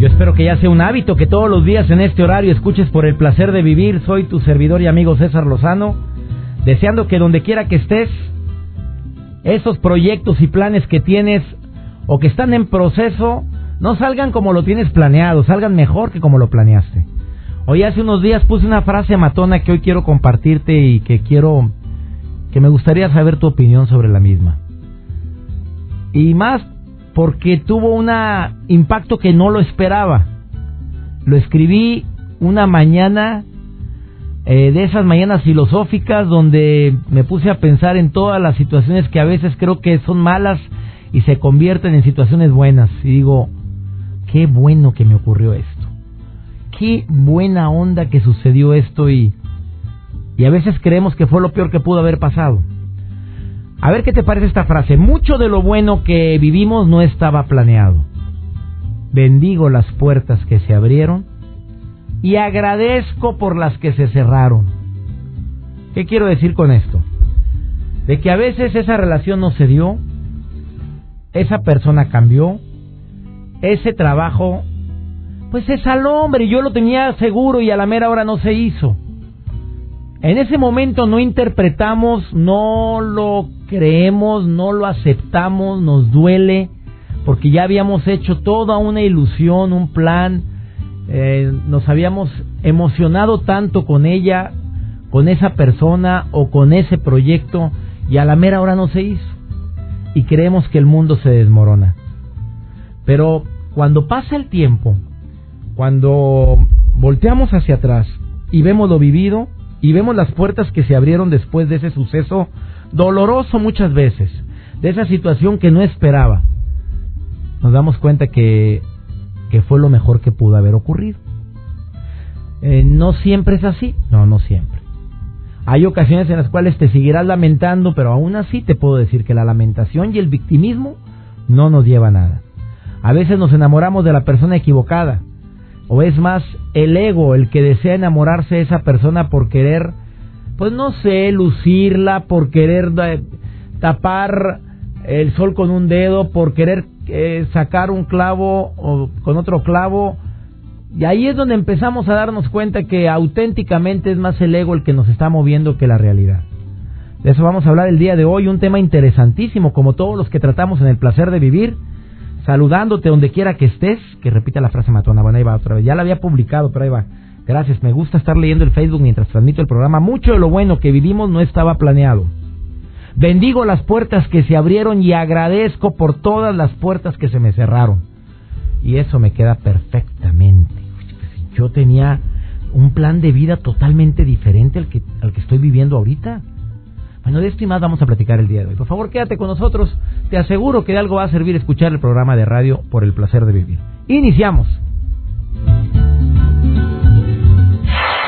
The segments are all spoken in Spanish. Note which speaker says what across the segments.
Speaker 1: Yo espero que ya sea un hábito que todos los días en este horario escuches por el placer de vivir. Soy tu servidor y amigo César Lozano, deseando que donde quiera que estés, esos proyectos y planes que tienes o que están en proceso, no salgan como lo tienes planeado, salgan mejor que como lo planeaste. Hoy hace unos días puse una frase matona que hoy quiero compartirte y que quiero que me gustaría saber tu opinión sobre la misma. Y más porque tuvo un impacto que no lo esperaba. Lo escribí una mañana eh, de esas mañanas filosóficas donde me puse a pensar en todas las situaciones que a veces creo que son malas y se convierten en situaciones buenas. Y digo, qué bueno que me ocurrió esto. Qué buena onda que sucedió esto y, y a veces creemos que fue lo peor que pudo haber pasado. A ver qué te parece esta frase. Mucho de lo bueno que vivimos no estaba planeado. Bendigo las puertas que se abrieron y agradezco por las que se cerraron. ¿Qué quiero decir con esto? De que a veces esa relación no se dio, esa persona cambió, ese trabajo, pues es al hombre, yo lo tenía seguro y a la mera hora no se hizo. En ese momento no interpretamos, no lo creemos, no lo aceptamos, nos duele, porque ya habíamos hecho toda una ilusión, un plan, eh, nos habíamos emocionado tanto con ella, con esa persona o con ese proyecto, y a la mera hora no se hizo. Y creemos que el mundo se desmorona. Pero cuando pasa el tiempo, cuando volteamos hacia atrás y vemos lo vivido, y vemos las puertas que se abrieron después de ese suceso doloroso muchas veces, de esa situación que no esperaba, nos damos cuenta que, que fue lo mejor que pudo haber ocurrido. Eh, no siempre es así, no, no siempre. Hay ocasiones en las cuales te seguirás lamentando, pero aún así te puedo decir que la lamentación y el victimismo no nos lleva a nada. A veces nos enamoramos de la persona equivocada, o es más el ego el que desea enamorarse de esa persona por querer, pues no sé, lucirla, por querer tapar el sol con un dedo, por querer eh, sacar un clavo o con otro clavo. Y ahí es donde empezamos a darnos cuenta que auténticamente es más el ego el que nos está moviendo que la realidad. De eso vamos a hablar el día de hoy, un tema interesantísimo como todos los que tratamos en el placer de vivir saludándote donde quiera que estés, que repita la frase matona, bueno, ahí va otra vez, ya la había publicado, pero ahí va. Gracias, me gusta estar leyendo el Facebook mientras transmito el programa. Mucho de lo bueno que vivimos no estaba planeado. Bendigo las puertas que se abrieron y agradezco por todas las puertas que se me cerraron. Y eso me queda perfectamente. Yo tenía un plan de vida totalmente diferente al que, al que estoy viviendo ahorita. Bueno, de esto y más vamos a platicar el día de hoy. Por favor, quédate con nosotros. Te aseguro que de algo va a servir escuchar el programa de radio por el placer de vivir. Iniciamos.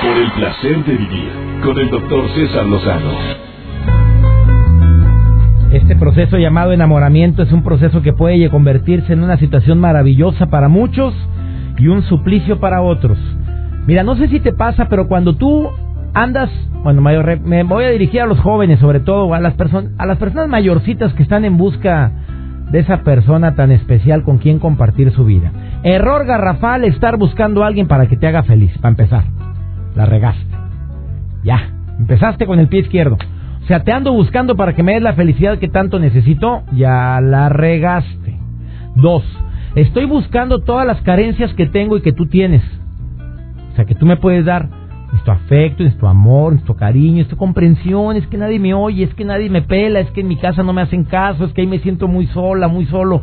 Speaker 2: Por el placer de vivir con el doctor César Lozano.
Speaker 1: Este proceso llamado enamoramiento es un proceso que puede convertirse en una situación maravillosa para muchos y un suplicio para otros. Mira, no sé si te pasa, pero cuando tú andas, bueno, mayor, me voy a dirigir a los jóvenes, sobre todo a las personas, a las personas mayorcitas que están en busca de esa persona tan especial con quien compartir su vida. Error garrafal estar buscando a alguien para que te haga feliz, para empezar. La regaste. Ya, empezaste con el pie izquierdo. O sea, te ando buscando para que me des la felicidad que tanto necesito, ya la regaste. Dos, estoy buscando todas las carencias que tengo y que tú tienes. O sea, que tú me puedes dar tu afecto, tu amor, tu cariño, tu comprensión, es que nadie me oye, es que nadie me pela, es que en mi casa no me hacen caso, es que ahí me siento muy sola, muy solo.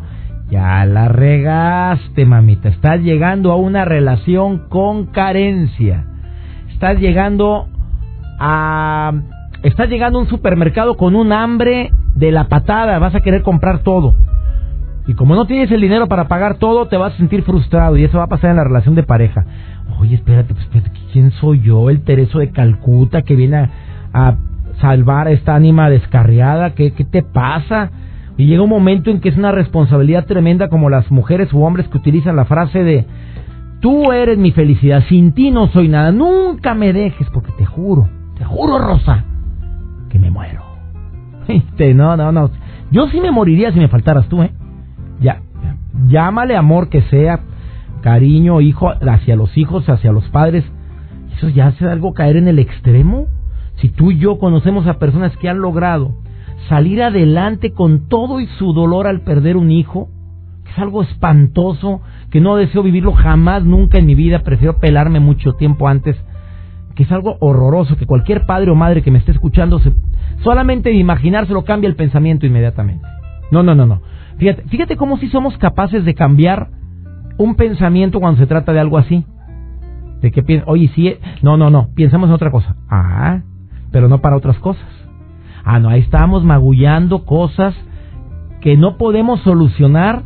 Speaker 1: Ya la regaste, mamita. Estás llegando a una relación con carencia. Estás llegando a... Estás llegando a un supermercado con un hambre de la patada. Vas a querer comprar todo. Y como no tienes el dinero para pagar todo, te vas a sentir frustrado y eso va a pasar en la relación de pareja. Oye, espérate, pues, ¿quién soy yo? El Tereso de Calcuta que viene a, salvar a esta ánima descarriada. ¿Qué, ¿Qué te pasa? Y llega un momento en que es una responsabilidad tremenda como las mujeres u hombres que utilizan la frase de tú eres mi felicidad, sin ti no soy nada, nunca me dejes porque te juro, te juro Rosa, que me muero. No, no, no. Yo sí me moriría si me faltaras tú, ¿eh? Ya, llámale amor que sea, cariño, hijo, hacia los hijos, hacia los padres. Eso ya hace algo caer en el extremo. Si tú y yo conocemos a personas que han logrado salir adelante con todo y su dolor al perder un hijo, que es algo espantoso, que no deseo vivirlo jamás, nunca en mi vida, prefiero pelarme mucho tiempo antes, que es algo horroroso, que cualquier padre o madre que me esté escuchando, se, solamente de imaginárselo cambia el pensamiento inmediatamente. No, no, no, no. Fíjate, fíjate cómo si somos capaces de cambiar un pensamiento cuando se trata de algo así. De que piensa, oye, sí, no, no, no, pensamos en otra cosa. Ah, pero no para otras cosas. Ah, no, ahí estamos magullando cosas que no podemos solucionar,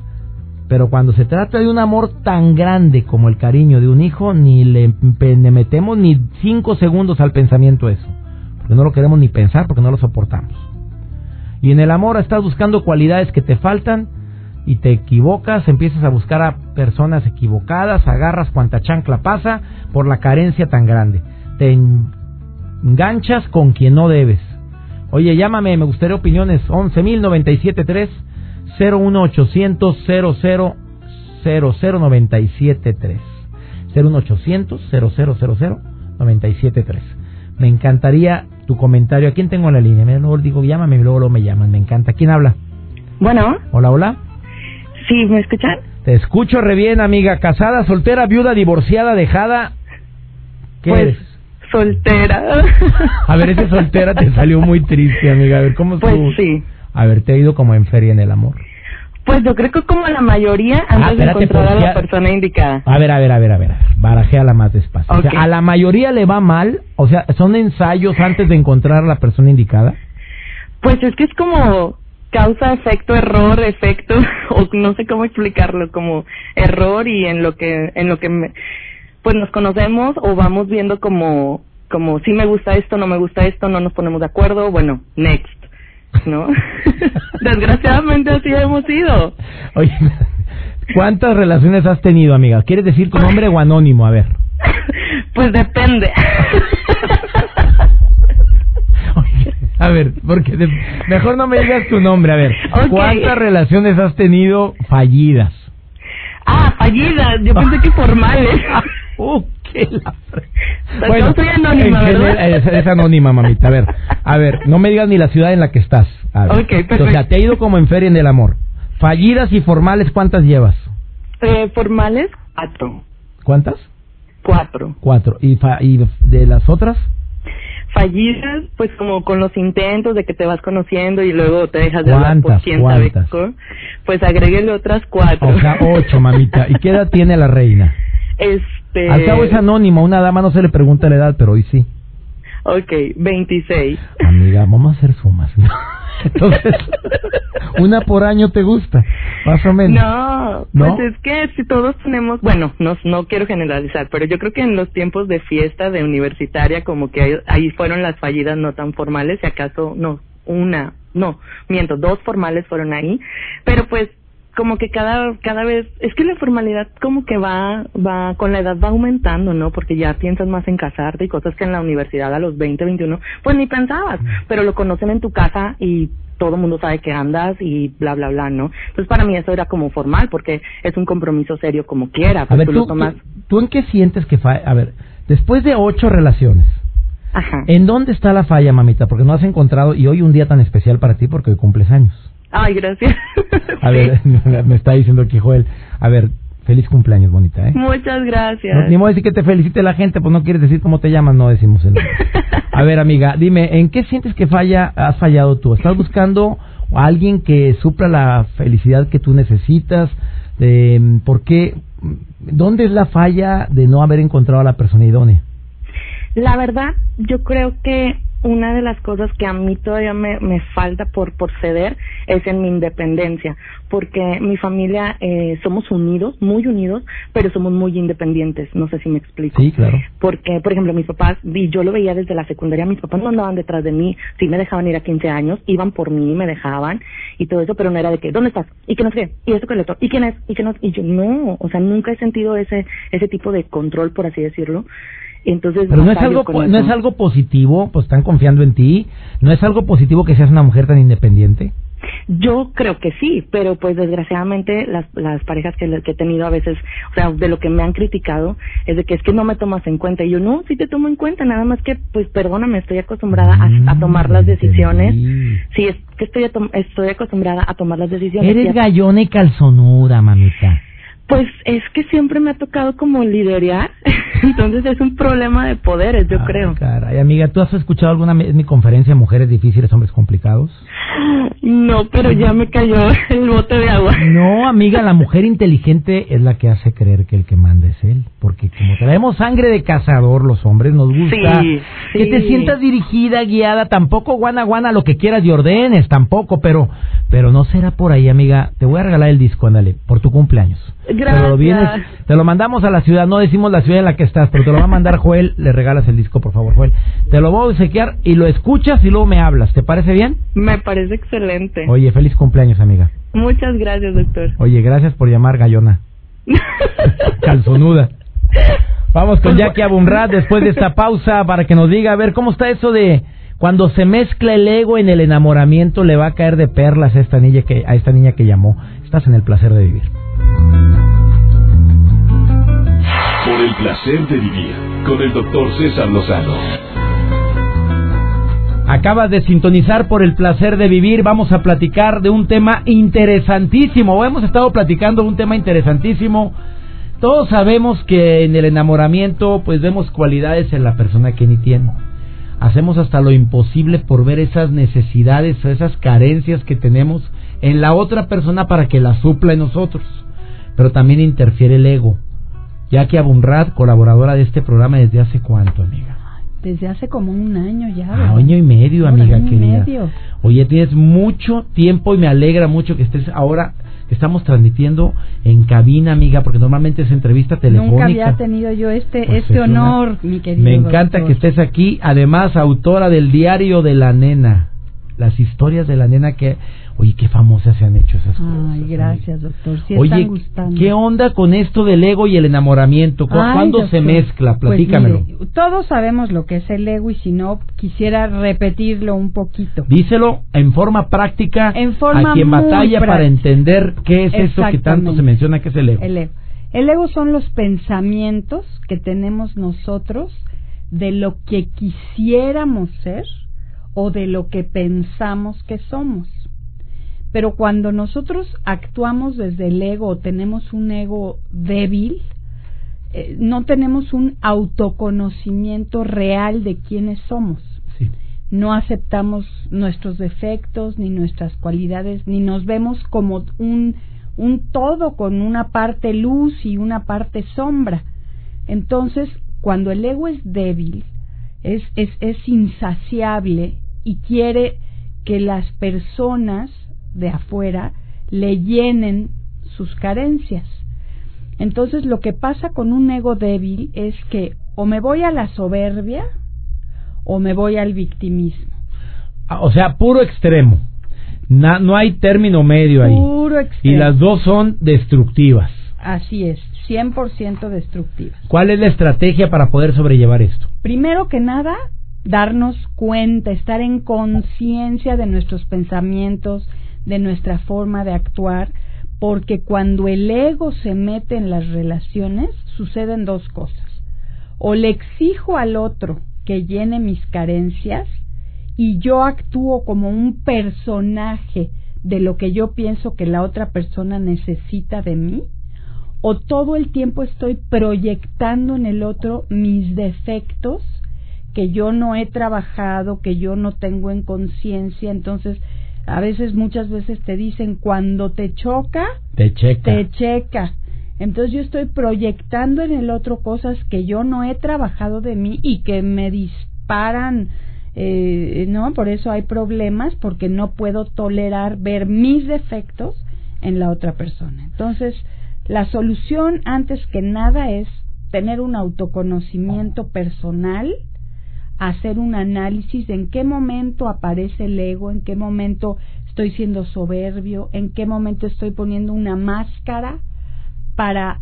Speaker 1: pero cuando se trata de un amor tan grande como el cariño de un hijo, ni le, le metemos ni cinco segundos al pensamiento eso, porque no lo queremos ni pensar, porque no lo soportamos. Y en el amor estás buscando cualidades que te faltan y te equivocas, empiezas a buscar a personas equivocadas, agarras cuanta chancla pasa por la carencia tan grande. Te enganchas con quien no debes. Oye, llámame, me gustaría opiniones. 11.097.3 01800 00 00973 01800 0000 973 Me encantaría tu comentario. ¿A quién tengo en la línea? Luego digo, llámame y luego, luego me llaman. Me encanta. ¿Quién habla?
Speaker 3: Bueno.
Speaker 1: Hola, hola.
Speaker 3: Sí, ¿me escuchan?
Speaker 1: Te escucho re bien, amiga. Casada, soltera, viuda, divorciada, dejada. ¿Qué
Speaker 3: pues,
Speaker 1: eres?
Speaker 3: Soltera.
Speaker 1: A ver, ese soltera te salió muy triste, amiga. A ver, ¿cómo
Speaker 3: Pues sí.
Speaker 1: A ver, te ha ido como en feria en el amor.
Speaker 3: Pues yo creo que como la mayoría antes
Speaker 1: Ah,
Speaker 3: de encontrar a la persona indicada.
Speaker 1: A ver, a ver, a ver, a ver. Barajéala más despacio. O sea, a la mayoría le va mal. O sea, son ensayos antes de encontrar a la persona indicada.
Speaker 3: Pues es que es como causa, efecto, error, efecto, o no sé cómo explicarlo, como error y en lo que, en lo que me, pues nos conocemos o vamos viendo como, como si me gusta esto, no me gusta esto, no nos ponemos de acuerdo, bueno, next, ¿no? Desgraciadamente así hemos ido.
Speaker 1: Oye, ¿cuántas relaciones has tenido, amiga? ¿Quieres decir tu nombre o anónimo? A ver.
Speaker 3: Pues depende.
Speaker 1: A ver, porque de- mejor no me digas tu nombre. A ver. ¿cuántas relaciones has tenido fallidas?
Speaker 3: Ah, fallidas, yo pensé que formales.
Speaker 1: Uh, qué la
Speaker 3: Pues yo soy anónima, ¿verdad?
Speaker 1: Es, es anónima, mamita. A ver, a ver, no me digas ni la ciudad en la que estás. A ver.
Speaker 3: Ok, perfecto.
Speaker 1: O sea, te ha ido como en feria en el amor. Fallidas y formales, ¿cuántas llevas?
Speaker 3: Eh, formales, cuatro.
Speaker 1: ¿Cuántas?
Speaker 3: Cuatro.
Speaker 1: Cuatro. ¿Y, fa- y de las otras?
Speaker 3: Fallidas, pues como con los intentos de que te vas conociendo y luego te dejas de hablar por quién sabe
Speaker 1: ¿Cuántas?
Speaker 3: co- pues agréguele otras cuatro.
Speaker 1: O sea, ocho, mamita. ¿Y qué edad tiene la reina?
Speaker 3: Este...
Speaker 1: Al cabo es anónima, una dama no se le pregunta la edad, pero hoy sí.
Speaker 3: Ok, 26.
Speaker 1: Amiga, vamos a hacer sumas. Entonces, una por año te gusta, más o menos.
Speaker 3: No,
Speaker 1: ¿No?
Speaker 3: pues es que si todos tenemos, bueno, no, no quiero generalizar, pero yo creo que en los tiempos de fiesta de universitaria como que ahí, ahí fueron las fallidas no tan formales, si acaso no, una, no, miento, dos formales fueron ahí, pero pues como que cada cada vez es que la formalidad como que va va con la edad va aumentando, ¿no? Porque ya piensas más en casarte y cosas que en la universidad a los 20, 21 pues ni pensabas, pero lo conocen en tu casa y todo el mundo sabe que andas y bla bla bla, ¿no? Entonces para mí eso era como formal porque es un compromiso serio como quiera,
Speaker 1: A
Speaker 3: pues
Speaker 1: ver,
Speaker 3: tú,
Speaker 1: ¿tú,
Speaker 3: lo tomas.
Speaker 1: tú, en qué sientes que falla? A ver, después de ocho relaciones,
Speaker 3: Ajá.
Speaker 1: ¿en dónde está la falla, mamita? Porque no has encontrado, y hoy un día tan especial para ti porque hoy cumples años.
Speaker 3: Ay, gracias.
Speaker 1: A
Speaker 3: Sí.
Speaker 1: ver, me está diciendo aquí Joel. A ver, feliz cumpleaños, bonita, ¿eh?
Speaker 3: Muchas gracias.
Speaker 1: No, ni modo de decir que te felicite la gente, pues no quieres decir cómo te llamas, no decimos el nombre. A ver, amiga, dime, ¿en qué sientes que falla, has fallado tú? ¿Estás buscando a alguien que supla la felicidad que tú necesitas? Eh, ¿Por qué? ¿Dónde es la falla de no haber encontrado a la persona idónea?
Speaker 3: La verdad, yo creo que una de las cosas que a mí todavía me, me falta por, por ceder es en mi independencia, porque mi familia eh, somos unidos, muy unidos, pero somos muy independientes, no sé si me explico.
Speaker 1: Sí, claro.
Speaker 3: Porque, por ejemplo, mis papás, y yo lo veía desde la secundaria, mis papás no andaban detrás de mí, sí me dejaban ir a 15 años, iban por mí, me dejaban y todo eso, pero no era de que, ¿dónde estás? ¿Y qué no sé? ¿Y esto que le ¿Y quién es? ¿Y qué no? Y yo, no, o sea, nunca he sentido ese, ese tipo de control, por así decirlo. Entonces,
Speaker 1: Pero no es algo no es algo positivo, pues están confiando en ti, no es algo positivo que seas una mujer tan independiente.
Speaker 3: Yo creo que sí, pero pues desgraciadamente las, las parejas que, que he tenido a veces, o sea, de lo que me han criticado es de que es que no me tomas en cuenta. Y yo, no, sí te tomo en cuenta, nada más que, pues perdóname, estoy acostumbrada a, a tomar las decisiones. Sí, es que estoy, estoy acostumbrada a tomar las decisiones.
Speaker 1: Eres gallona y calzonuda, mamita.
Speaker 3: Pues es que siempre me ha tocado como liderar, entonces es un problema de poderes, yo creo.
Speaker 1: Caray, amiga, ¿tú has escuchado alguna vez mi conferencia Mujeres difíciles, hombres complicados?
Speaker 3: No, pero ya me cayó el bote de agua.
Speaker 1: No, amiga, la mujer inteligente es la que hace creer que el que manda es él, porque como traemos sangre de cazador los hombres, nos gusta que te sientas dirigida, guiada, tampoco guana guana lo que quieras y ordenes, tampoco, pero pero no será por ahí, amiga. Te voy a regalar el disco, ándale, por tu cumpleaños.
Speaker 3: Gracias.
Speaker 1: Te lo, mandamos a la ciudad, no decimos la ciudad en la que estás, pero te lo va a mandar Joel, le regalas el disco, por favor, Joel. Te lo voy a obsequiar y lo escuchas y luego me hablas. ¿Te parece bien?
Speaker 3: Me parece excelente.
Speaker 1: Oye, feliz cumpleaños, amiga.
Speaker 3: Muchas gracias, doctor.
Speaker 1: Oye, gracias por llamar Gallona. Calzonuda. Vamos con Jackie Abumrad después de esta pausa para que nos diga, a ver, ¿cómo está eso de cuando se mezcla el ego en el enamoramiento le va a caer de perlas a esta niña que a esta niña que llamó? Estás en el placer de vivir.
Speaker 2: Placer de vivir con el doctor César Lozano.
Speaker 1: Acabas de sintonizar por el placer de vivir. Vamos a platicar de un tema interesantísimo. Hemos estado platicando un tema interesantísimo. Todos sabemos que en el enamoramiento pues vemos cualidades en la persona que ni tiene. Hacemos hasta lo imposible por ver esas necesidades o esas carencias que tenemos en la otra persona para que la supla en nosotros. Pero también interfiere el ego. Ya que Abunrad, colaboradora de este programa desde hace cuánto, amiga.
Speaker 4: Desde hace como un año ya.
Speaker 1: Ah, año y medio, amiga querida. Oye, tienes mucho tiempo y me alegra mucho que estés ahora que estamos transmitiendo en cabina, amiga, porque normalmente es entrevista telefónica.
Speaker 4: Nunca había tenido yo este pues este honor, mi querido.
Speaker 1: Me encanta que estés aquí, además autora del diario de la nena, las historias de la nena que Oye, qué famosas se han hecho esas cosas.
Speaker 4: Ay, gracias, doctor.
Speaker 1: Oye, ¿qué onda con esto del ego y el enamoramiento? ¿Cuándo se mezcla? Pues Platícamelo.
Speaker 4: todos sabemos lo que es el ego y si no, quisiera repetirlo un poquito.
Speaker 1: Díselo en forma práctica
Speaker 4: en forma
Speaker 1: a quien batalla para entender qué es eso que tanto se menciona que es el ego.
Speaker 4: El ego. El ego son los pensamientos que tenemos nosotros de lo que quisiéramos ser o de lo que pensamos que somos. Pero cuando nosotros actuamos desde el ego o tenemos un ego débil, eh, no tenemos un autoconocimiento real de quiénes somos. No aceptamos nuestros defectos ni nuestras cualidades, ni nos vemos como un, un todo con una parte luz y una parte sombra. Entonces, cuando el ego es débil, es, es, es insaciable y quiere que las personas de afuera le llenen sus carencias. Entonces lo que pasa con un ego débil es que o me voy a la soberbia o me voy al victimismo.
Speaker 1: Ah, o sea, puro extremo. no hay término medio ahí.
Speaker 4: Puro extremo.
Speaker 1: Y las dos son destructivas.
Speaker 4: Así es, 100% destructivas.
Speaker 1: ¿Cuál es la estrategia para poder sobrellevar esto?
Speaker 4: Primero que nada, darnos cuenta, estar en conciencia de nuestros pensamientos, de nuestra forma de actuar, porque cuando el ego se mete en las relaciones, suceden dos cosas. O le exijo al otro que llene mis carencias y yo actúo como un personaje de lo que yo pienso que la otra persona necesita de mí, o todo el tiempo estoy proyectando en el otro mis defectos que yo no he trabajado, que yo no tengo en conciencia, entonces a veces, muchas veces te dicen, cuando te choca,
Speaker 1: te checa.
Speaker 4: Te checa. Entonces yo estoy proyectando en el otro cosas que yo no he trabajado de mí y que me disparan eh, no, por eso hay problemas porque no puedo tolerar ver mis defectos en la otra persona. Entonces, la solución antes que nada es tener un autoconocimiento personal, hacer un análisis de en qué momento aparece el ego, en qué momento estoy siendo soberbio, en qué momento estoy poniendo una máscara para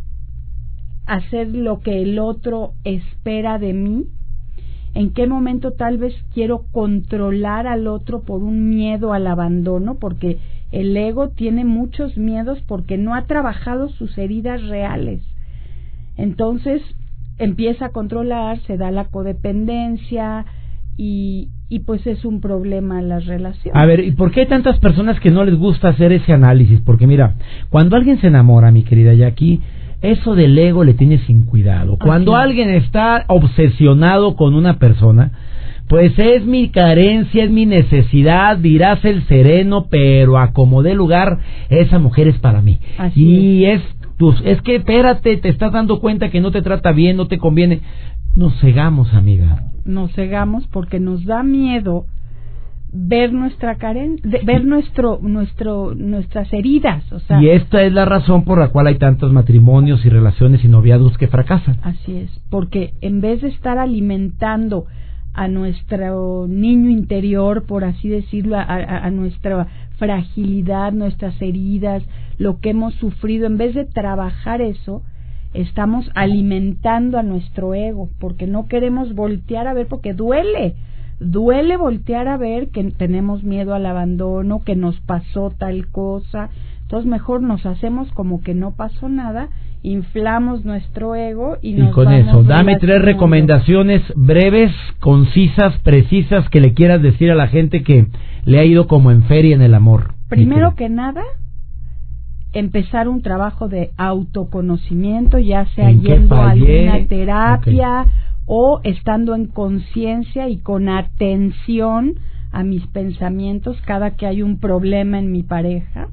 Speaker 4: hacer lo que el otro espera de mí, en qué momento tal vez quiero controlar al otro por un miedo al abandono, porque el ego tiene muchos miedos porque no ha trabajado sus heridas reales. Entonces empieza a controlar, se da la codependencia y, y pues es un problema las relaciones.
Speaker 1: A ver, ¿y por qué hay tantas personas que no les gusta hacer ese análisis? Porque mira, cuando alguien se enamora, mi querida Jackie, eso del ego le tiene sin cuidado. Cuando alguien está obsesionado con una persona, pues es mi carencia, es mi necesidad, dirás el sereno, pero a como dé lugar, esa mujer es para mí. y es. Es que espérate, te estás dando cuenta que no te trata bien, no te conviene. Nos cegamos, amiga.
Speaker 4: Nos cegamos porque nos da miedo ver nuestra carencia, ver nuestro, nuestro, nuestras heridas. O sea,
Speaker 1: y esta es la razón por la cual hay tantos matrimonios y relaciones y noviazgos que fracasan.
Speaker 4: Así es, porque en vez de estar alimentando a nuestro niño interior, por así decirlo, a, a, nuestra fragilidad, nuestras heridas, lo que hemos sufrido, en vez de trabajar eso, estamos alimentando a nuestro ego, porque no queremos voltear a ver, porque duele duele voltear a ver que tenemos miedo al abandono, que nos pasó tal cosa. Entonces mejor nos hacemos como que no pasó nada, inflamos nuestro ego y,
Speaker 1: y con eso, dame tres recomendaciones breves, concisas, precisas que le quieras decir a la gente que le ha ido como en feria en el amor.
Speaker 4: Primero que nada, empezar un trabajo de autoconocimiento, ya sea yendo a alguna terapia o estando en conciencia y con atención a mis pensamientos cada que hay un problema en mi pareja.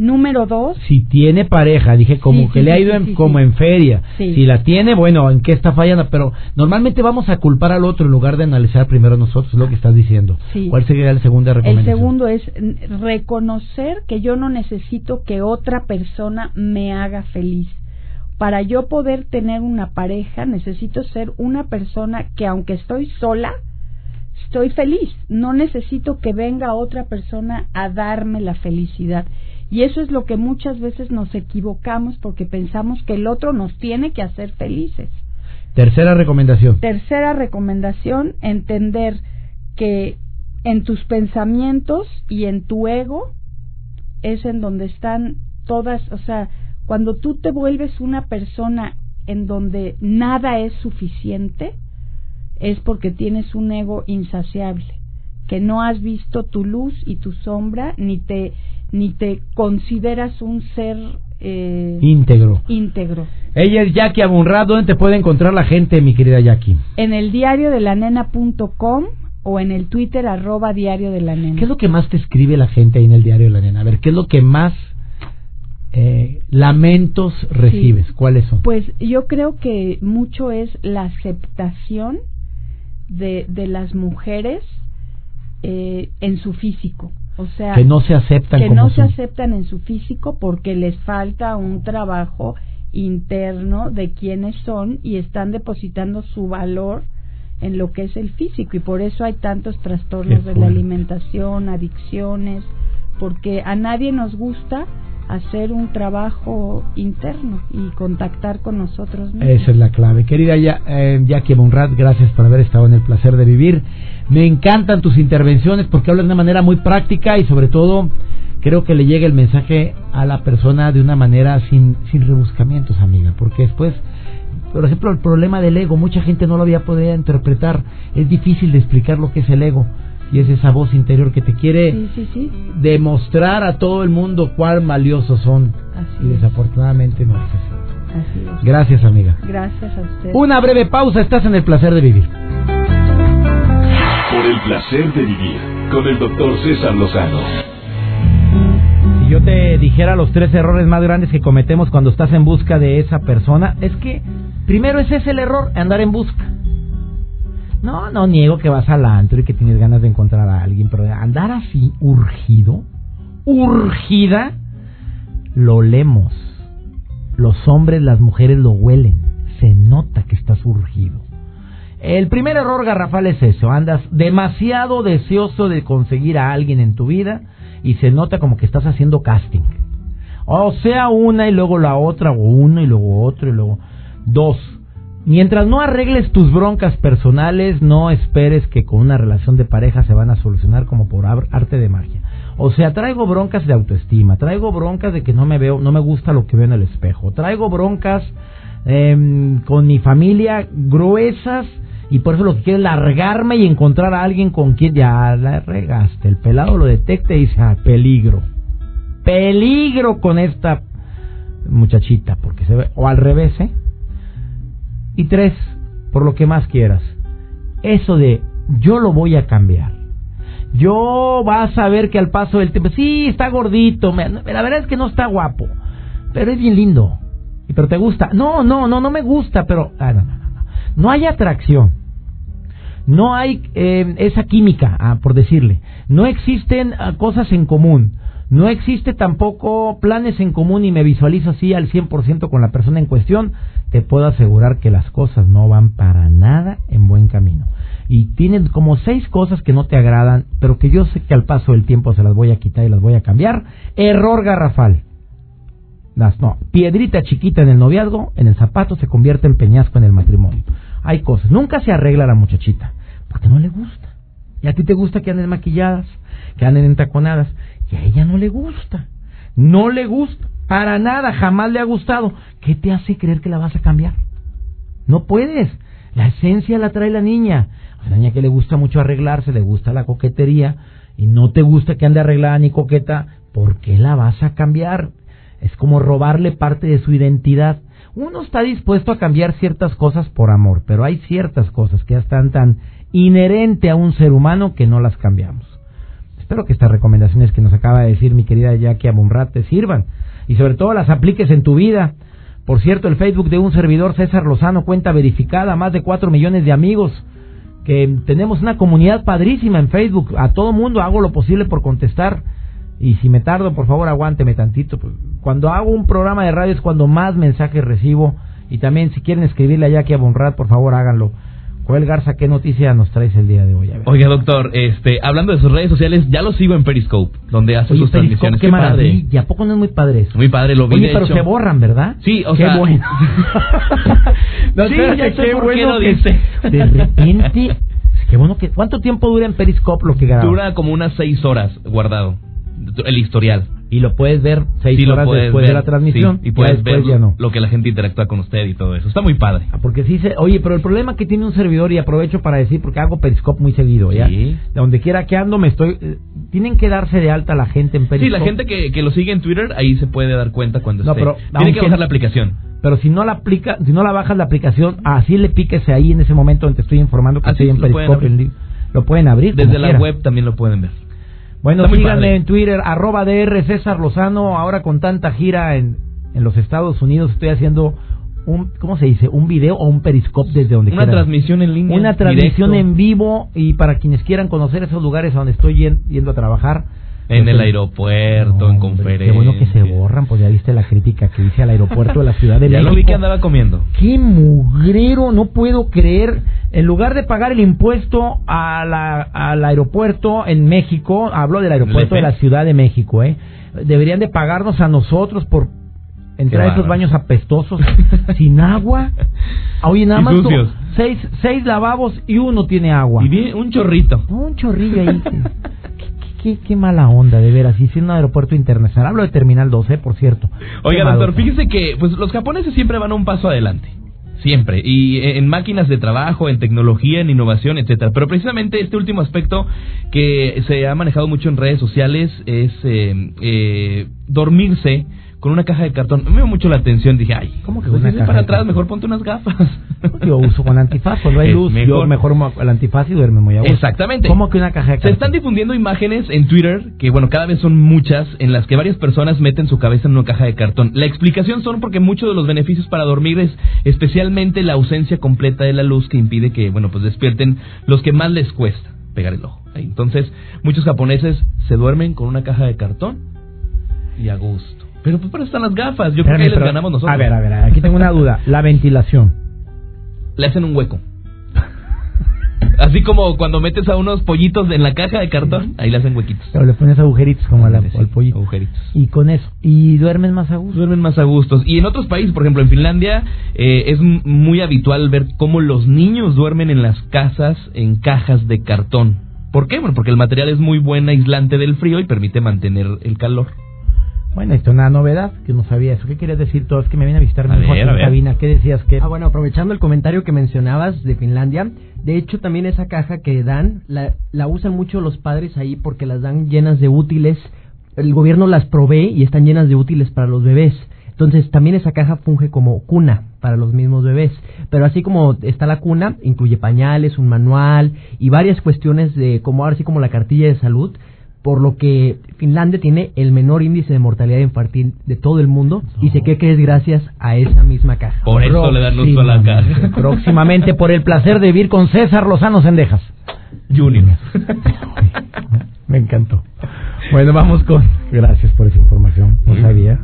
Speaker 4: Número dos.
Speaker 1: Si tiene pareja, dije como que le ha ido como en feria. Si la tiene, bueno, ¿en qué está fallando? Pero normalmente vamos a culpar al otro en lugar de analizar primero nosotros lo que estás diciendo. ¿Cuál sería la segunda recomendación?
Speaker 4: El segundo es reconocer que yo no necesito que otra persona me haga feliz para yo poder tener una pareja necesito ser una persona que aunque estoy sola, estoy feliz. No necesito que venga otra persona a darme la felicidad. Y eso es lo que muchas veces nos equivocamos porque pensamos que el otro nos tiene que hacer felices.
Speaker 1: Tercera recomendación.
Speaker 4: Tercera recomendación, entender que en tus pensamientos y en tu ego es en donde están todas, o sea, cuando tú te vuelves una persona en donde nada es suficiente, es porque tienes un ego insaciable, que no has visto tu luz y tu sombra, ni te, ni te consideras un ser eh,
Speaker 1: íntegro.
Speaker 4: íntegro.
Speaker 1: Ella es Jackie Abunrad. ¿Dónde te puede encontrar la gente, mi querida Jackie?
Speaker 4: En el diario de la nena.com o en el Twitter arroba diario de la nena.
Speaker 1: ¿Qué es lo que más te escribe la gente ahí en el diario de la nena? A ver, ¿qué es lo que más eh, lamentos recibes? ¿Cuáles son?
Speaker 4: Pues yo creo que mucho es la aceptación de, de las mujeres eh, en su físico. O sea,
Speaker 1: que no se aceptan
Speaker 4: que no se aceptan en su físico porque les falta un trabajo interno de quiénes son y están depositando su valor en lo que es el físico. Y por eso hay tantos trastornos de la alimentación, adicciones, porque a nadie nos gusta hacer un trabajo interno y contactar con nosotros mismos.
Speaker 1: Esa es la clave. Querida ya, eh, Jackie Monrad, gracias por haber estado en el placer de vivir. Me encantan tus intervenciones porque hablas de una manera muy práctica y sobre todo creo que le llega el mensaje a la persona de una manera sin, sin rebuscamientos, amiga, porque después por ejemplo, el problema del ego, mucha gente no lo había podido interpretar. Es difícil de explicar lo que es el ego y es esa voz interior que te quiere demostrar a todo el mundo cuán valiosos son. y desafortunadamente no es así. Gracias, amiga.
Speaker 4: Gracias a usted.
Speaker 1: Una breve pausa, estás en el placer de vivir.
Speaker 2: Por el placer de vivir, con el doctor César Lozano.
Speaker 1: Si yo te dijera los tres errores más grandes que cometemos cuando estás en busca de esa persona, es que primero ese es el error, andar en busca. No, no niego que vas al antro y que tienes ganas de encontrar a alguien, pero andar así, urgido, urgida, lo olemos. Los hombres, las mujeres lo huelen. Se nota que estás urgido. El primer error garrafal es eso, andas demasiado deseoso de conseguir a alguien en tu vida y se nota como que estás haciendo casting. O sea, una y luego la otra, o uno y luego otro y luego dos. Mientras no arregles tus broncas personales, no esperes que con una relación de pareja se van a solucionar como por arte de magia. O sea, traigo broncas de autoestima, traigo broncas de que no me veo, no me gusta lo que veo en el espejo, traigo broncas em, con mi familia gruesas y por eso lo que quiero es largarme y encontrar a alguien con quien ya la regaste. El pelado lo detecta y dice, ah, peligro, peligro con esta muchachita, porque se ve, o al revés, ¿eh? Y tres, por lo que más quieras, eso de yo lo voy a cambiar. Yo vas a ver que al paso del tiempo, sí, está gordito, la verdad es que no está guapo, pero es bien lindo. Y pero te gusta. No, no, no, no me gusta, pero ah, no, hay atracción. No hay eh, esa química, ah, por decirle. No existen ah, cosas en común. No existe tampoco planes en común y me visualizo así al 100% con la persona en cuestión. Te puedo asegurar que las cosas no van para nada en buen camino. Y tienen como seis cosas que no te agradan, pero que yo sé que al paso del tiempo se las voy a quitar y las voy a cambiar. Error garrafal. Las, no, piedrita chiquita en el noviazgo, en el zapato se convierte en peñasco en el matrimonio. Hay cosas. Nunca se arregla la muchachita, porque no le gusta. Y a ti te gusta que anden maquilladas, que anden entaconadas. Y a ella no le gusta. No le gusta. Para nada, jamás le ha gustado. ¿Qué te hace creer que la vas a cambiar? No puedes. La esencia la trae la niña. A la niña que le gusta mucho arreglarse, le gusta la coquetería y no te gusta que ande arreglada ni coqueta, ¿por qué la vas a cambiar? Es como robarle parte de su identidad. Uno está dispuesto a cambiar ciertas cosas por amor, pero hay ciertas cosas que ya están tan inherente a un ser humano que no las cambiamos. Espero que estas recomendaciones que nos acaba de decir mi querida Jackie Abunrat te sirvan y sobre todo las apliques en tu vida. Por cierto, el Facebook de un servidor César Lozano cuenta verificada, más de 4 millones de amigos, que tenemos una comunidad padrísima en Facebook. A todo mundo hago lo posible por contestar. Y si me tardo, por favor, aguánteme tantito. Pues, cuando hago un programa de radio es cuando más mensajes recibo. Y también, si quieren escribirle a Jackie Abunrat, por favor, háganlo. Joel Garza, ¿qué noticia nos traes el día de hoy?
Speaker 5: Oiga, doctor, este, hablando de sus redes sociales, ya lo sigo en Periscope, donde hace sus transmisiones.
Speaker 1: Qué, qué maravilla, ¿a poco no es muy padre eso?
Speaker 5: Muy padre, lo vi
Speaker 1: Oye, pero se borran, ¿verdad?
Speaker 5: Sí, o
Speaker 1: qué
Speaker 5: sea...
Speaker 1: bueno. no,
Speaker 5: sí,
Speaker 1: espérate,
Speaker 5: ya sé
Speaker 1: qué
Speaker 5: por
Speaker 1: bueno
Speaker 5: qué lo
Speaker 1: que-
Speaker 5: dice.
Speaker 1: De repente, qué bueno que... ¿Cuánto tiempo dura en Periscope lo que graba?
Speaker 5: Dura como unas seis horas guardado, el historial.
Speaker 1: Y lo puedes ver seis
Speaker 5: Sí,
Speaker 1: horas después
Speaker 5: ver,
Speaker 1: de la transmisión.
Speaker 5: sí, y puedes ver
Speaker 1: ya no.
Speaker 5: lo que la gente interactúa con usted y todo eso. Está muy padre.
Speaker 1: Ah, Porque sí se... Oye, pero el problema que tiene un servidor, y aprovecho para decir, porque hago Periscope muy seguido, ¿ya?
Speaker 5: Sí.
Speaker 1: De donde quiera que ando me estoy... eh, Tienen que darse de alta la gente en
Speaker 5: Sí,
Speaker 1: Periscope.
Speaker 5: la gente que, que lo sigue en Twitter, ahí se puede dar cuenta cuando
Speaker 1: No,
Speaker 5: esté.
Speaker 1: pero
Speaker 5: Tiene que bajar la aplicación.
Speaker 1: Pero si no la aplica, si no la bajas la aplicación, así le píquese ahí en ese momento donde te estoy informando que
Speaker 5: Así
Speaker 1: estoy en
Speaker 5: lo pueden
Speaker 1: Periscope.
Speaker 5: abrir.
Speaker 1: Lo pueden abrir.
Speaker 5: Desde la
Speaker 1: quiera.
Speaker 5: web también lo pueden ver.
Speaker 1: Bueno,
Speaker 5: Está
Speaker 1: síganme en Twitter, arroba DR César Lozano. Ahora con tanta gira en, en los Estados Unidos, estoy haciendo un, ¿cómo se dice? Un video o un periscope desde donde
Speaker 5: Una
Speaker 1: quieran.
Speaker 5: transmisión en línea.
Speaker 1: Una transmisión
Speaker 5: directo,
Speaker 1: en vivo y para quienes quieran conocer esos lugares a donde estoy yen- yendo a trabajar.
Speaker 5: En el aeropuerto,
Speaker 1: No,
Speaker 5: en conferencias.
Speaker 1: Qué bueno que se borran, pues ya viste la crítica que hice al aeropuerto de la Ciudad de
Speaker 5: Ya
Speaker 1: México.
Speaker 5: lo vi que andaba comiendo.
Speaker 1: Qué mugrero, no puedo creer. En lugar de pagar el impuesto a la- al aeropuerto en México, hablo del aeropuerto de
Speaker 5: ¿El
Speaker 1: la? Ciudad de México, ¿eh? Deberían de pagarnos a nosotros por entrar a esos baños apestosos sin agua. Oye, nada más seis, seis lavabos y uno tiene agua.
Speaker 5: Y vi un chorrito.
Speaker 1: Un chorrillo ahí. qué, qué- mala onda, de veras. Y si un aeropuerto internacional. Hablo de Terminal 12, por cierto.
Speaker 5: Oiga, doctor, fíjese que pues los japoneses siempre van un paso adelante. Siempre. Y eh, en máquinas de trabajo, en tecnología, en innovación, etcétera. Pero precisamente este último aspecto que se ha manejado mucho en redes sociales es eh, eh, dormirse con una caja de cartón. Me dio mucho la atención, dije, ay, ¿cómo que
Speaker 1: Pues
Speaker 5: una
Speaker 1: caja
Speaker 5: para atrás? Mejor ponte unas gafas.
Speaker 1: Yo uso con antifaz, cuando hay
Speaker 5: Es
Speaker 1: luz, yo mejor el antifaz y duerme muy a gusto.
Speaker 5: Exactamente.
Speaker 1: ¿Cómo que una caja de
Speaker 5: Se
Speaker 1: cartón?
Speaker 5: están difundiendo imágenes en Twitter, que bueno, cada vez son muchas, en las que varias personas meten su cabeza en una caja de cartón. La explicación son porque muchos de los beneficios para dormir es especialmente la ausencia completa de la luz que impide que, bueno, pues despierten los que más les cuesta pegar el ojo. Ahí. Entonces, muchos japoneses se duermen con una caja de cartón y a gusto. Pero pues para eso están las gafas, yo creo que
Speaker 1: Espérame,
Speaker 5: ahí les
Speaker 1: pero-
Speaker 5: ganamos nosotros.
Speaker 1: A ver, a ver, aquí tengo una duda. La ventilación.
Speaker 5: Le hacen un hueco. Así como cuando metes a unos pollitos en la caja de cartón, ahí le hacen huequitos.
Speaker 1: Pero le pones agujeritos como a la-
Speaker 5: Sí,
Speaker 1: al pollito.
Speaker 5: agujeritos.
Speaker 1: Y con eso. Y duermen más a gusto.
Speaker 5: duermen más a gustos. Y en otros países, por ejemplo en Finlandia, eh, es m- muy habitual ver cómo los niños duermen en las casas en cajas de cartón. ¿Por qué? Bueno, porque el material es muy buen aislante del frío y permite mantener el calor.
Speaker 1: Bueno, esto es una novedad que no sabía eso. ¿Qué querías decir tú? Es que me viene a visitar mi hijo en cabina. ¿Qué decías que
Speaker 6: Ah, bueno, aprovechando el comentario que mencionabas de Finlandia, de hecho también esa caja que dan, la, la usan mucho los padres ahí porque las dan llenas de útiles, el gobierno las provee y están llenas de útiles para los bebés. Entonces también esa caja funge como cuna para los mismos bebés. Pero así como está la cuna, incluye pañales, un manual y varias cuestiones de como ahora sí como la cartilla de salud, por lo que Finlandia tiene el menor índice de mortalidad infantil de todo el mundo y sé que es gracias a esa misma caja.
Speaker 5: Por eso le dan uso a la
Speaker 1: Próximamente,
Speaker 5: caja.
Speaker 1: Próximamente, por el placer de vivir con César Lozano Sendejas.
Speaker 5: Junior.
Speaker 1: Me encantó. Bueno, vamos con. Gracias por esa información. No sabía.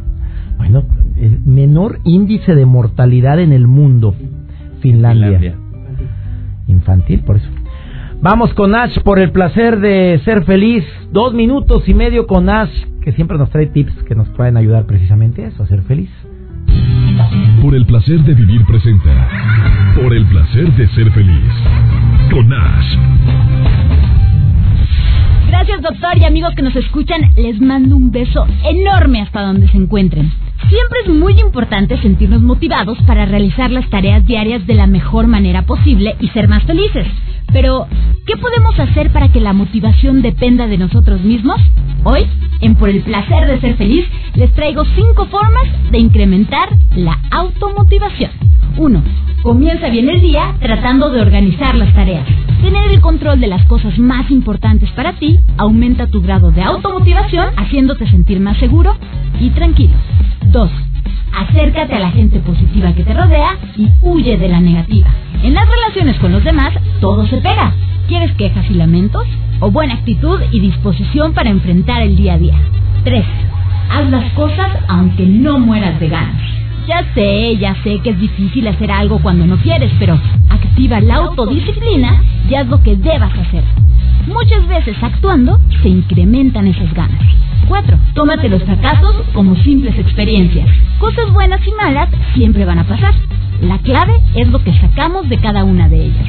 Speaker 1: Bueno, el menor índice de mortalidad en el mundo. Finlandia.
Speaker 5: Finlandia.
Speaker 1: Infantil, por eso. Vamos con Ash por el placer de ser feliz. Dos minutos y medio con Ash, que siempre nos trae tips que nos pueden ayudar precisamente a eso, a ser feliz.
Speaker 2: Por el placer de vivir presenta. Por el placer de ser feliz. Con Ash.
Speaker 7: Gracias doctor y amigos que nos escuchan, les mando un beso enorme hasta donde se encuentren. Siempre es muy importante sentirnos motivados para realizar las tareas diarias de la mejor manera posible y ser más felices. Pero, ¿qué podemos hacer para que la motivación dependa de nosotros mismos? Hoy, en Por el placer de ser feliz, les traigo cinco formas de incrementar la automotivación. 1. Comienza bien el día tratando de organizar las tareas. Tener el control de las cosas más importantes para ti aumenta tu grado de automotivación haciéndote sentir más seguro y tranquilo. 2. Acércate a la gente positiva que te rodea y huye de la negativa. En las relaciones con los demás, todo se pega. ¿Quieres quejas y lamentos? ¿O buena actitud y disposición para enfrentar el día a día? 3. Haz las cosas aunque no mueras de ganas. Ya sé, ya sé que es difícil hacer algo cuando no quieres, pero activa la autodisciplina y haz lo que debas hacer. Muchas veces actuando se incrementan esas ganas. 4. Tómate los fracasos como simples experiencias. Cosas buenas y malas siempre van a pasar. La clave es lo que sacamos de cada una de ellas.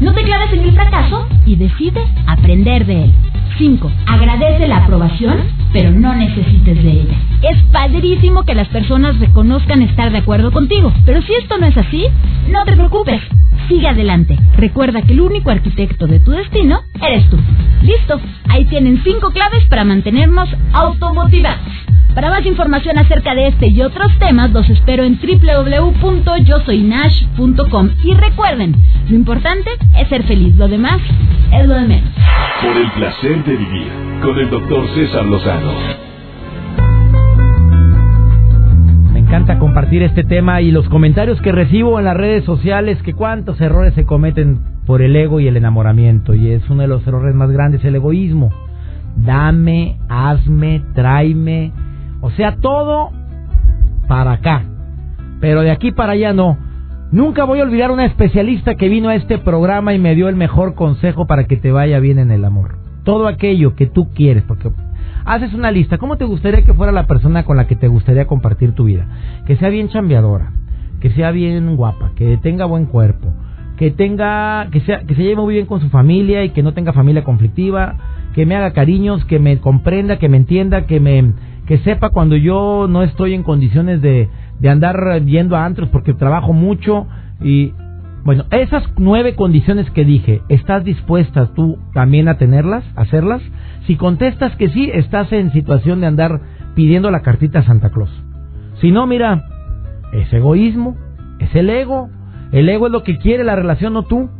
Speaker 7: No te claves en el fracaso y decide aprender de él. 5. Agradece la aprobación, pero no necesites de ella. Es padrísimo que las personas reconozcan estar de acuerdo contigo, pero si esto no es así, no te preocupes. Sigue adelante. Recuerda que el único arquitecto de tu destino eres tú. Listo. Ahí tienen 5 claves para mantenernos automotivados. Para más información acerca de este y otros temas, los espero en www.yosoynash.com. Y recuerden, lo importante es ser feliz, lo demás es lo de menos.
Speaker 2: Por el placer de vivir. Con el doctor César Lozano.
Speaker 1: Este tema y los comentarios que recibo en las redes sociales, que cuántos errores se cometen por el ego y el enamoramiento. Y es uno de los errores más grandes, el egoísmo. Dame, hazme, tráeme. O sea, todo para acá. Pero de aquí para allá no. Nunca voy a olvidar una especialista que vino a este programa y me dio el mejor consejo para que te vaya bien en el amor. Todo aquello que tú quieres, porque haces una lista. ¿Cómo te gustaría que fuera la persona con la que te gustaría compartir tu vida? Que sea bien chambeadora, que sea bien guapa, que tenga buen cuerpo, que tenga, que sea, que se lleve muy bien con su familia y que no tenga familia conflictiva, que me haga cariños, que me comprenda, que me entienda, que me, que sepa cuando yo no estoy en condiciones de, de andar yendo a antros porque trabajo mucho y bueno, esas nueve condiciones que dije, ¿estás dispuesta tú también a tenerlas, a hacerlas? Si contestas que sí, estás en situación de andar pidiendo la cartita a Santa Claus. Si no, mira, es egoísmo, es el ego. El ego es lo que quiere la relación, no tú.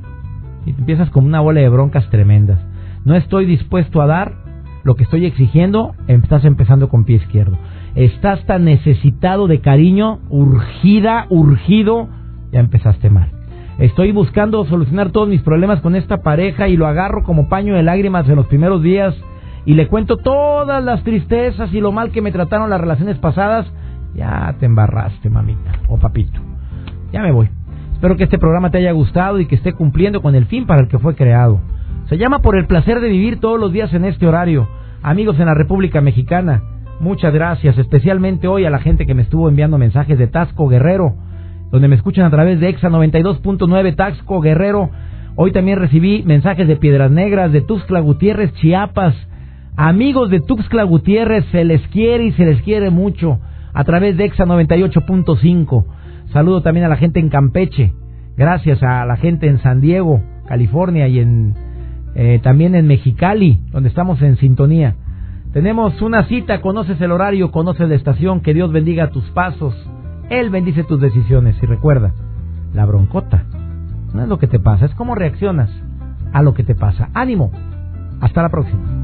Speaker 1: Y te empiezas con una bola de broncas tremendas. No estoy dispuesto a dar lo que estoy exigiendo, estás empezando con pie izquierdo. Estás tan necesitado de cariño, urgida, urgido, ya empezaste mal. Estoy buscando solucionar todos mis problemas con esta pareja y lo agarro como paño de lágrimas en los primeros días y le cuento todas las tristezas y lo mal que me trataron las relaciones pasadas. Ya te embarraste, mamita o papito. Ya me voy. Espero que este programa te haya gustado y que esté cumpliendo con el fin para el que fue creado. Se llama Por el placer de vivir todos los días en este horario. Amigos en la República Mexicana, muchas gracias, especialmente hoy a la gente que me estuvo enviando mensajes de Tasco Guerrero, donde me escuchan a través de EXA 92.9 Tasco Guerrero. Hoy también recibí mensajes de Piedras Negras, de Tuxtla Gutiérrez, Chiapas. Amigos de Tuxtla Gutiérrez, se les quiere y se les quiere mucho a través de EXA 98.5. Saludo también a la gente en Campeche. Gracias a la gente en San Diego, California y en eh, también en Mexicali, donde estamos en sintonía. Tenemos una cita, conoces el horario, conoces la estación, que Dios bendiga tus pasos, Él bendice tus decisiones y recuerda, la broncota no es lo que te pasa, es cómo reaccionas a lo que te pasa. Ánimo, hasta la próxima.